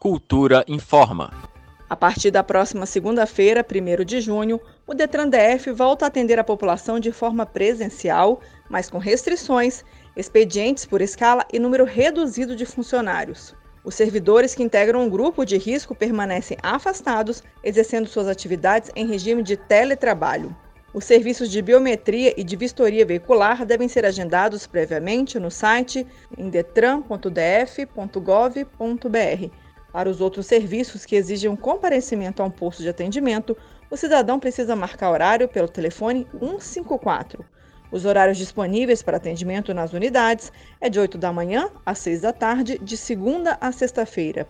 Cultura informa. A partir da próxima segunda-feira, 1 de junho, o Detran DF volta a atender a população de forma presencial, mas com restrições, expedientes por escala e número reduzido de funcionários. Os servidores que integram um grupo de risco permanecem afastados, exercendo suas atividades em regime de teletrabalho. Os serviços de biometria e de vistoria veicular devem ser agendados previamente no site em detran.df.gov.br. Para os outros serviços que exigem um comparecimento a um posto de atendimento, o cidadão precisa marcar horário pelo telefone 154. Os horários disponíveis para atendimento nas unidades é de 8 da manhã às 6 da tarde, de segunda a sexta-feira.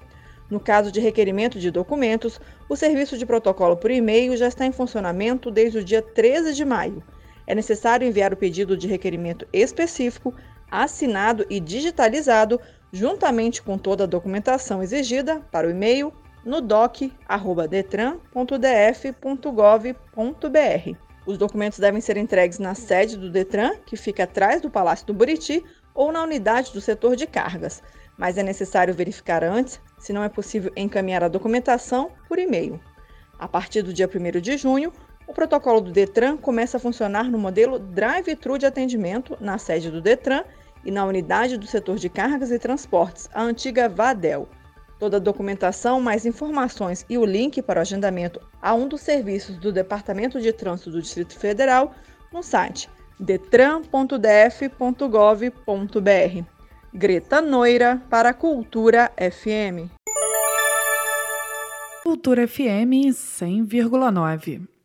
No caso de requerimento de documentos, o serviço de protocolo por e-mail já está em funcionamento desde o dia 13 de maio. É necessário enviar o pedido de requerimento específico, assinado e digitalizado, juntamente com toda a documentação exigida, para o e-mail no doc.detran.df.gov.br. Os documentos devem ser entregues na sede do Detran, que fica atrás do Palácio do Buriti, ou na unidade do setor de cargas, mas é necessário verificar antes se não é possível encaminhar a documentação por e-mail. A partir do dia 1 de junho, o protocolo do Detran começa a funcionar no modelo drive-thru de atendimento na sede do Detran e na unidade do setor de cargas e transportes, a antiga Vadel. Toda a documentação, mais informações e o link para o agendamento a um dos serviços do Departamento de Trânsito do Distrito Federal no site detran.df.gov.br. Greta Noira para Cultura FM. Cultura FM 100,9.